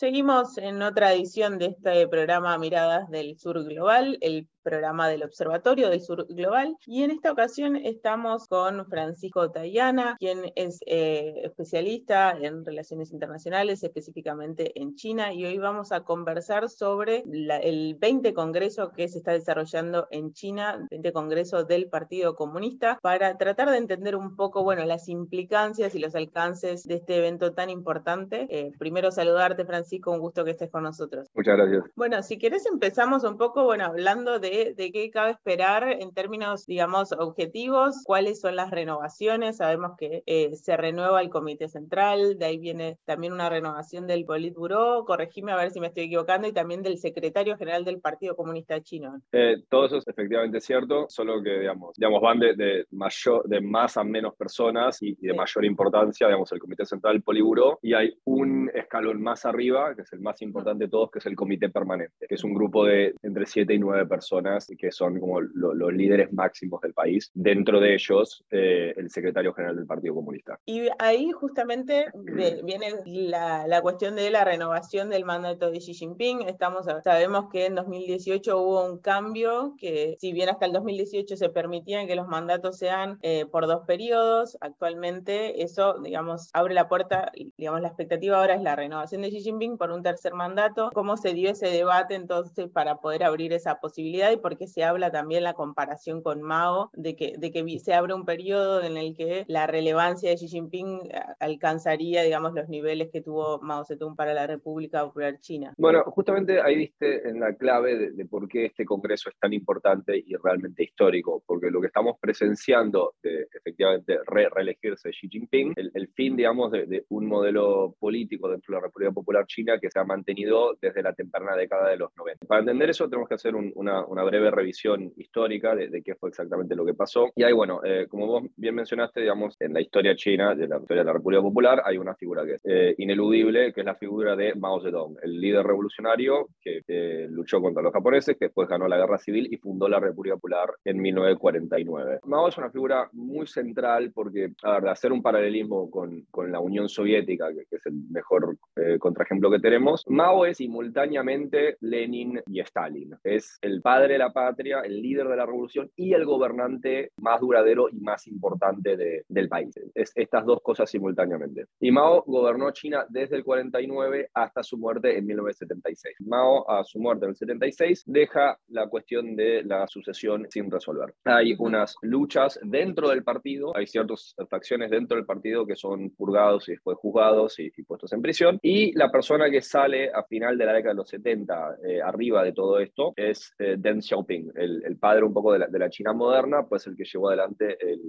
Seguimos en otra edición de este programa Miradas del Sur Global, el programa del Observatorio del Sur Global. Y en esta ocasión estamos con Francisco Tayana, quien es eh, especialista en relaciones internacionales, específicamente en China. Y hoy vamos a conversar sobre el 20 Congreso que se está desarrollando en China, 20 Congreso del Partido Comunista, para tratar de entender un poco, bueno, las implicancias y los alcances de este evento tan importante. Eh, primero saludarte, Francisco, un gusto que estés con nosotros. Muchas gracias. Bueno, si querés empezamos un poco, bueno, hablando de de, qué cabe esperar en términos, digamos, objetivos, cuáles son las renovaciones. Sabemos que eh, se renueva el Comité Central, de ahí viene también una renovación del Politburo, corregime a ver si me estoy equivocando, y también del secretario general del Partido Comunista Chino. Eh, todo eso es efectivamente cierto, solo que, digamos, digamos van de, mayor, de más a menos personas y, de mayor importancia, digamos, el Comité Central, el Politburo, y hay un escalón más arriba, que es el más importante de todos, que es el Comité Permanente, que es un grupo de entre 7 y 9 personas que son como los líderes máximos del país, dentro de ellos eh, el secretario general del Partido Comunista. Y ahí justamente viene la, la, cuestión de la renovación del mandato de Xi Jinping. Estamos, sabemos que en 2018 hubo un cambio, que si bien hasta el 2018 se permitían que los mandatos sean eh, por dos periodos, actualmente eso, digamos, abre la puerta, digamos, la expectativa ahora es la renovación de Xi Jinping por un tercer mandato. ¿Cómo se dio ese debate entonces para poder abrir esa posibilidad? Y porque se habla también la comparación con Mao, de que, de que se abre un periodo en el que la relevancia de Xi Jinping eh, alcanzaría, digamos, los niveles que tuvo Mao Zedong para la República Popular China. Bueno, justamente ahí viste en la clave de, por qué este congreso es tan importante y realmente histórico, porque lo que estamos presenciando de efectivamente reelegirse Xi Jinping, el, fin, digamos, de, un modelo político dentro de la República Popular China que se ha mantenido desde la temprana década de los 90. Para entender eso tenemos que hacer una breve revisión histórica de, qué fue exactamente lo que pasó. Y ahí, bueno, eh, como vos bien mencionaste, digamos, en la historia china, de la historia de la República Popular, hay una figura que es eh, ineludible, que es la figura de Mao Zedong, el líder revolucionario que luchó contra los japoneses, que después ganó la guerra civil y fundó la República Popular en 1949. Mao es una figura muy central porque, a ver, de hacer un paralelismo con, con la Unión Soviética, que, es el mejor eh, contraejemplo que tenemos, Mao es simultáneamente Lenin y Stalin. Es el padre de la patria, el líder de la revolución y el gobernante más duradero y más importante del país. Es estas dos cosas simultáneamente. Y Mao gobernó China desde el 49 hasta su muerte en 1976. Mao, a su muerte en el 76, deja la cuestión de la sucesión sin resolver. Hay unas luchas dentro del partido, hay ciertas facciones dentro del partido que son purgados y después juzgados y, puestos en prisión. Y la persona que sale a final de la década de los 70, eh, arriba de todo esto, es eh, Deng Xiaoping, el, el, padre un poco de la, de la China moderna, pues el que llevó adelante el,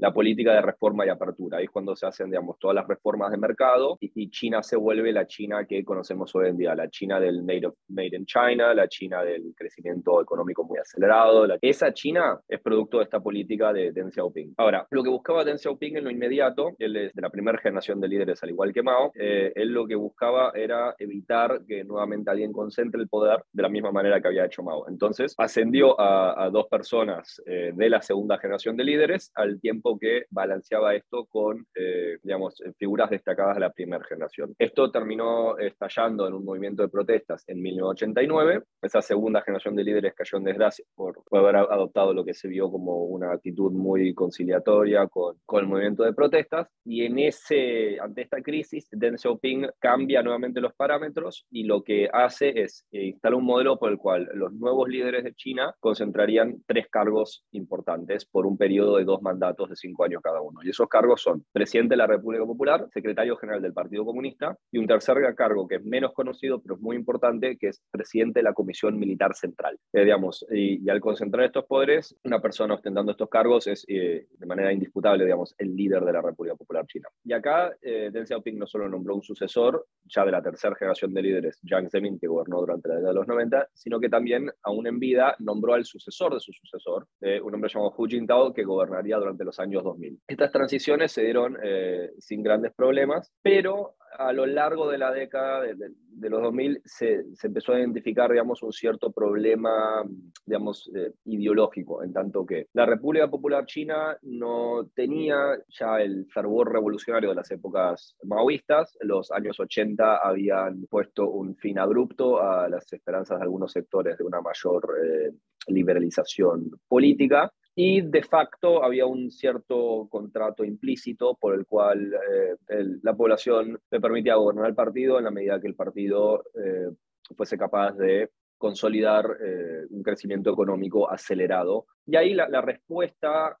la política de reforma y apertura. Ahí es cuando se hacen, digamos, todas las reformas de mercado y, China se vuelve la China que conocemos hoy en día, la China del made, of, made in China, la China del crecimiento económico muy acelerado. esa China es producto de esta política de Deng Xiaoping. Ahora, lo que buscaba Deng Xiaoping en lo inmediato, él es de la primera generación de líderes, al igual que Mao, eh, él lo que buscaba era evitar que nuevamente alguien concentre el poder de la misma manera que había hecho Mao. Entonces, ascendió a, dos personas eh, de la segunda generación de líderes al tiempo que balanceaba esto con, eh, digamos, figuras destacadas de la primera generación. Esto terminó estallando en un movimiento de protestas en 1989. Esa segunda generación de líderes cayó en desgracia por, haber adoptado lo que se vio como una actitud muy conciliatoria con, con el movimiento de protestas. Y en ese, ante esta crisis, Deng Xiaoping cambia nuevamente los parámetros y lo que hace es eh, instalar un modelo por el cual los nuevos líderes de China concentrarían tres cargos importantes por un periodo de dos mandatos de cinco años cada uno. Y esos cargos son presidente de la República Popular, secretario general del Partido Comunista y un tercer cargo que es menos conocido pero es muy importante, que es presidente de la Comisión Militar Central. Eh, digamos, y, al concentrar estos poderes, una persona ostentando estos cargos es eh, de manera indisputable, digamos, el líder de la República Popular China. Y acá eh, Deng Xiaoping no solo nombró un sucesor, ya de la tercera generación de líderes, Jiang Zemin, que gobernó durante la década de los 90, sino que también, aún en vida, nombró al sucesor de su sucesor, un hombre llamado Hu Jintao, que gobernaría durante los años años 2000. Estas transiciones se dieron eh, sin grandes problemas, pero a lo largo de la década de, los 2000 se, empezó a identificar, digamos, un cierto problema, digamos, eh, ideológico, en tanto que la República Popular China no tenía ya el fervor revolucionario de las épocas maoístas. Los años 80 habían puesto un fin abrupto a las esperanzas de algunos sectores de una mayor eh, liberalización política y de facto había un cierto contrato implícito por el cual eh, la población le permitía gobernar el partido en la medida que el partido eh, fuese capaz de consolidar eh, un crecimiento económico acelerado. Y ahí la, respuesta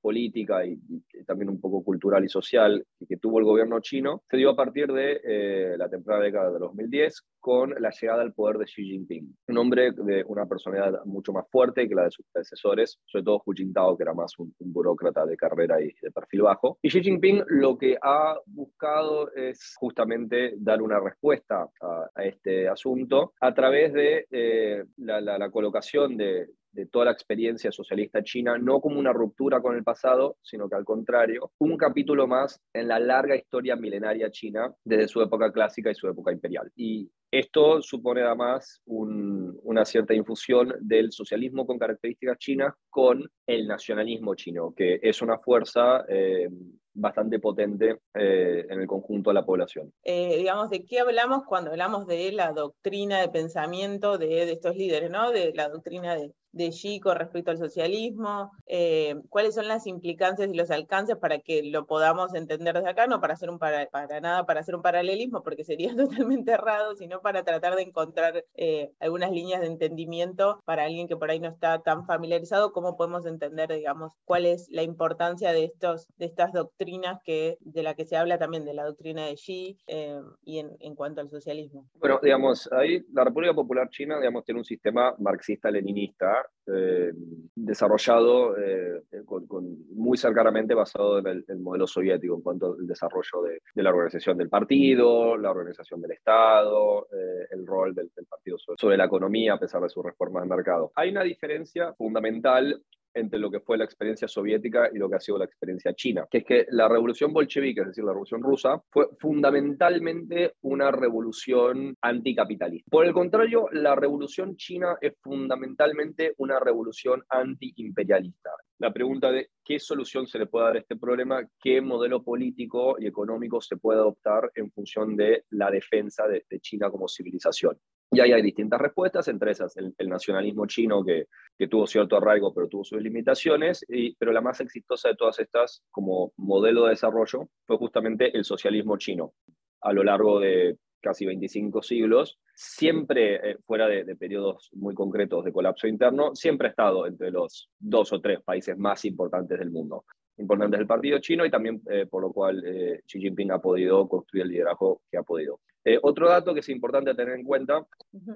política y, también un poco cultural y social que, tuvo el gobierno chino se dio a partir de la temprana década de 2010 con la llegada al poder de Xi Jinping, un hombre de una personalidad mucho más fuerte que la de sus predecesores, sobre todo Hu Jintao, que era más un, burócrata de carrera y de perfil bajo. Y Xi Jinping lo que ha buscado es justamente dar una respuesta a, este asunto a través de eh, la colocación de, de toda la experiencia socialista china, no como una ruptura con el pasado, sino que al contrario, un capítulo más en la larga historia milenaria china desde su época clásica y su época imperial. Y esto supone además una cierta infusión del socialismo con características chinas con el nacionalismo chino, que es una fuerza eh, bastante potente eh, en el conjunto de la población. Eh, digamos, ¿de qué hablamos cuando hablamos de la doctrina de pensamiento de, de estos líderes, ¿no? de la doctrina de, de con respecto al socialismo, eh, cuáles son las implicancias y los alcances para que lo podamos entender desde acá, no para hacer un para, nada para hacer un paralelismo, porque sería totalmente errado, sino para tratar de encontrar eh, algunas líneas de entendimiento para alguien que por ahí no está tan familiarizado, cómo podemos entender, digamos, cuál es la importancia de estos, de estas doctrinas que, de la que se habla también, de la doctrina de Xi eh, y en, en cuanto al socialismo. Bueno, digamos, ahí la República Popular China, digamos, tiene un sistema marxista-leninista eh, desarrollado eh, con, muy cercanamente basado en el, modelo soviético en cuanto al desarrollo de, la organización del partido, la organización del Estado, eh, el rol del, partido sobre, la economía a pesar de su reforma de mercado. Hay una diferencia fundamental entre lo que fue la experiencia soviética y lo que ha sido la experiencia china, que es que la revolución bolchevique, es decir, la revolución rusa, fue fundamentalmente una revolución anticapitalista. Por el contrario, la revolución china es fundamentalmente una revolución antiimperialista. La pregunta de qué solución se le puede dar a este problema, qué modelo político y económico se puede adoptar en función de la defensa de, de China como civilización. Y ahí hay distintas respuestas, entre esas el, nacionalismo chino que, que, tuvo cierto arraigo pero tuvo sus limitaciones, y, pero la más exitosa de todas estas como modelo de desarrollo fue justamente el socialismo chino. A lo largo de casi 25 siglos, siempre eh, fuera de, de, periodos muy concretos de colapso interno, siempre ha estado entre los dos o tres países más importantes del mundo importantes del partido chino y también eh, por lo cual eh, Xi Jinping ha podido construir el liderazgo que ha podido. Eh, otro dato que es importante tener en cuenta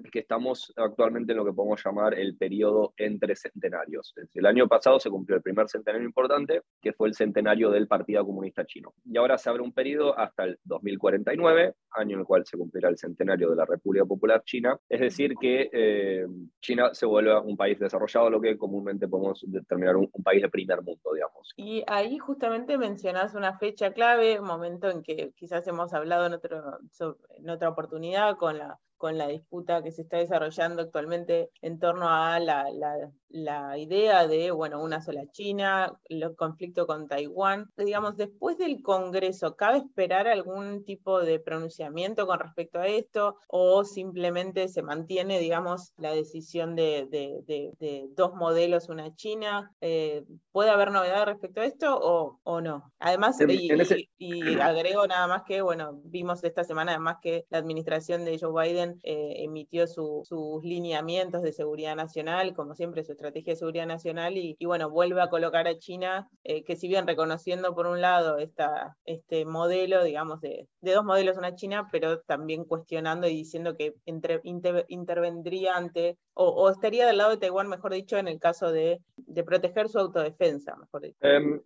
es que estamos actualmente en lo que podemos llamar el periodo entre centenarios. El año pasado se cumplió el primer centenario importante, que fue el centenario del Partido Comunista Chino. Y ahora se abre un periodo hasta el 2049, año en el cual se cumplirá el centenario de la República Popular China. Es decir, que China se vuelve un país desarrollado, lo que comúnmente podemos determinar un, un país de primer mundo, digamos. Y ahí justamente mencionas una fecha clave, un momento en que quizás hemos hablado en, otro, en otra oportunidad con la con la disputa que se está desarrollando actualmente en torno a la, la, idea de, bueno, una sola China, el conflicto con Taiwán. Digamos, después del Congreso, ¿cabe esperar algún tipo de pronunciamiento con respecto a esto o simplemente se mantiene, digamos, la decisión de, de, dos modelos, una China? Eh, ¿Puede haber novedad respecto a esto o, o no? Además, y, y agrego nada más que, bueno, vimos esta semana además que la administración de Joe Biden eh, emitió sus lineamientos de seguridad nacional, como siempre su estrategia de seguridad nacional, y, bueno, vuelve a colocar a China, eh, que si bien reconociendo por un lado esta, este modelo, digamos, de, dos modelos una China, pero también cuestionando y diciendo que intervendría ante, o, estaría del lado de Taiwán, mejor dicho, en el caso de, proteger su autodefensa, mejor dicho. Em,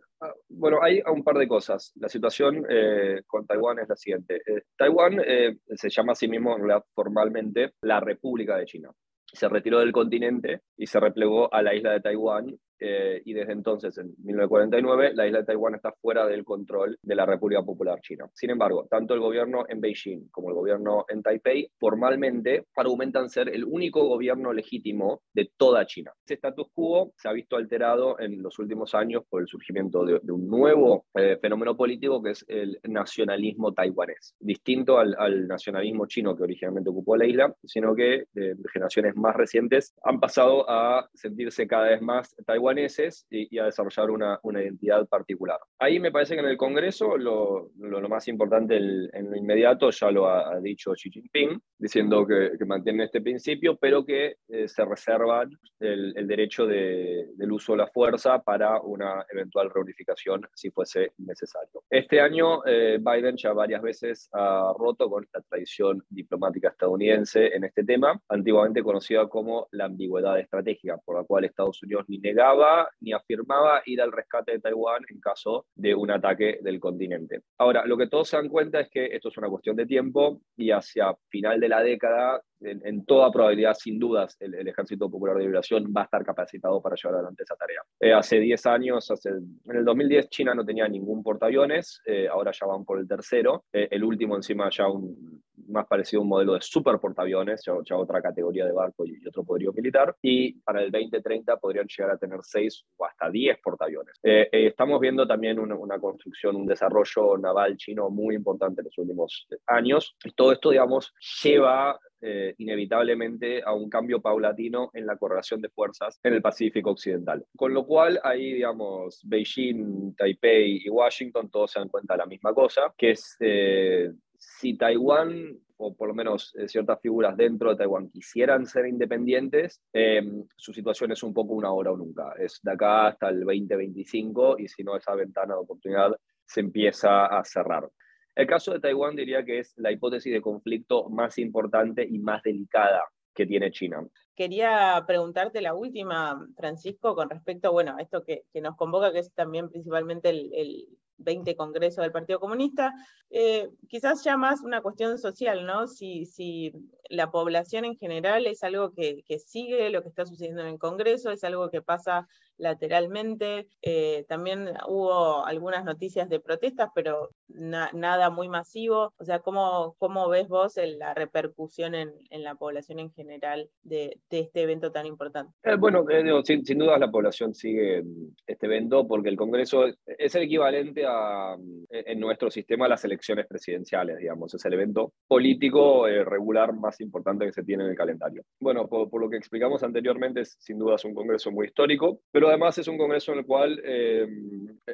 bueno, hay un par de cosas. La situación eh, con Taiwán es la siguiente. Eh, Taiwán eh, se llama a sí mismo formalmente la República de China. Se retiró del continente y se replegó a la isla de Taiwán eh, y desde entonces, en 1949, la isla de Taiwán está fuera del control de la República Popular China. Sin embargo, tanto el gobierno en Beijing como el gobierno en Taipei formalmente argumentan ser el único gobierno legítimo de toda China. Este status quo se ha visto alterado en los últimos años por el surgimiento de, un nuevo eh, fenómeno político que es el nacionalismo taiwanés, distinto al, nacionalismo chino que originalmente ocupó la isla, sino que de generaciones más recientes han pasado a sentirse cada vez más taiwaneses y, a desarrollar una, una, identidad particular. Ahí me parece que en el Congreso lo, lo, más importante en lo inmediato ya lo ha, dicho Xi Jinping, diciendo que, que mantienen este principio, pero que eh, se reservan el, el derecho de, del uso de la fuerza para una eventual reunificación si fuese necesario. Este año eh, Biden ya varias veces ha roto con esta tradición diplomática estadounidense en este tema, antiguamente conocida como la ambigüedad estratégica, por la cual Estados Unidos ni negaba ni afirmaba ir al rescate de Taiwán en caso de un ataque del continente. Ahora, lo que todos se dan cuenta es que esto es una cuestión de tiempo y hacia final de la década en, toda probabilidad, sin dudas, el, Ejército Popular de Liberación va a estar capacitado para llevar adelante esa tarea. Eh, hace 10 años, en el 2010 China no tenía ningún portaaviones, eh, ahora ya van por el tercero, eh, el último encima ya un, más parecido a un modelo de super portaaviones, ya, otra categoría de barco y, otro poderío militar, y para el 2030 podrían llegar a tener 6 o hasta 10 portaaviones. estamos viendo también una, una, construcción, un desarrollo naval chino muy importante en los últimos años. Todo esto, digamos, lleva eh, inevitablemente a un cambio paulatino en la correlación de fuerzas en el Pacífico Occidental. Con lo cual, ahí, digamos, Beijing, Taipei y Washington todos se dan cuenta de la misma cosa, que es eh, si Taiwán o por lo menos eh, ciertas figuras dentro de Taiwán quisieran ser independientes, su situación es un poco una hora o nunca. Es de acá hasta el 2025 y si no, esa ventana de oportunidad se empieza a cerrar. El caso de Taiwán diría que es la hipótesis de conflicto más importante y más delicada que tiene China. Quería preguntarte la última, Francisco, con respecto bueno, a esto que, nos convoca, que es también principalmente el, 20 Congreso del Partido Comunista, eh, quizás ya más una cuestión social, ¿no? Si, la población en general es algo que, sigue lo que está sucediendo en el Congreso, es algo que pasa lateralmente. Eh, también hubo algunas noticias de protestas, pero nada muy masivo. O sea, ¿cómo, ves vos la repercusión en, en, la población en general de, este evento tan importante? Eh, bueno, sin, sin, duda la población sigue este evento porque el Congreso es el equivalente a, mm, en nuestro sistema a las elecciones presidenciales, digamos. Es el evento político regular más importante que se tiene en el calendario. Bueno, por, lo que explicamos anteriormente, sin duda es un Congreso muy histórico, pero además es un congreso en el cual eh,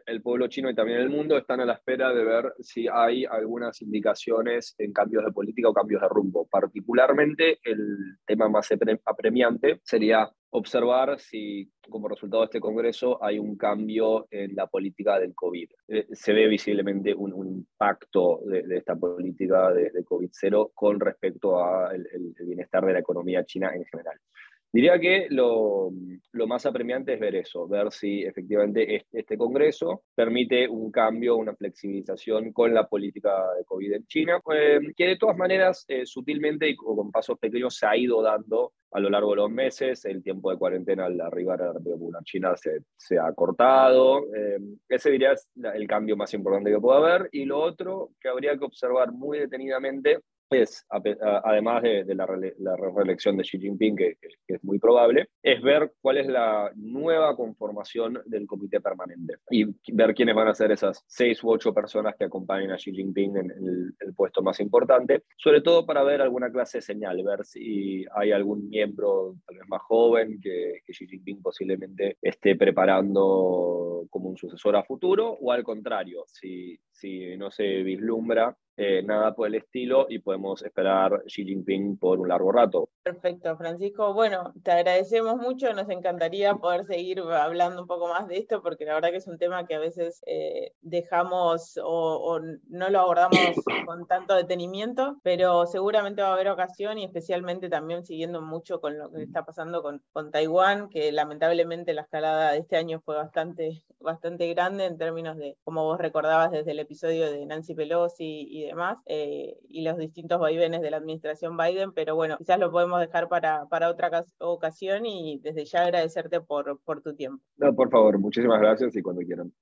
el pueblo chino y también el mundo están a la espera de ver si hay algunas indicaciones en cambios de política o cambios de rumbo. Particularmente el tema más apremiante sería observar si como resultado de este Congreso hay un cambio en la política del COVID. Eh, se ve visiblemente un, impacto de, esta política de, COVID-0 con respecto al bienestar de la economía china en general. Diría que lo, más apremiante es ver eso, ver si efectivamente este, Congreso permite un cambio, una flexibilización con la política de COVID en China, eh, que de todas maneras eh, sutilmente y con pasos pequeños se ha ido dando a lo largo de los meses. El tiempo de cuarentena al arribar a la República China se, se ha cortado. Eh, ese diría es el cambio más importante que puede haber. Y lo otro que habría que observar muy detenidamente además de, la, reelección de Xi Jinping, que, es muy probable, es ver cuál es la nueva conformación del comité permanente y ver quiénes van a ser esas seis u ocho personas que acompañen a Xi Jinping en el, puesto más importante, sobre todo para ver alguna clase de señal, ver si hay algún miembro tal vez más joven que, que Xi Jinping posiblemente esté preparando como un sucesor a futuro, o al contrario, si, si no se vislumbra eh, nada por el estilo y podemos esperar Xi Jinping por un largo rato. Perfecto, Francisco. Bueno, te agradecemos mucho, nos encantaría poder seguir hablando un poco más de esto porque la verdad que es un tema que a veces eh, dejamos o, no lo abordamos con tanto detenimiento, pero seguramente va a haber ocasión y especialmente también siguiendo mucho con lo que está pasando con, con Taiwán, que lamentablemente la escalada de este año fue bastante, bastante grande en términos de, como vos recordabas desde el episodio de Nancy Pelosi y demás, eh, y los distintos vaivenes de la administración Biden, pero bueno, quizás lo podemos dejar para, para otra ocasión y desde ya agradecerte por, por tu tiempo. No, por favor, muchísimas gracias y cuando quieran.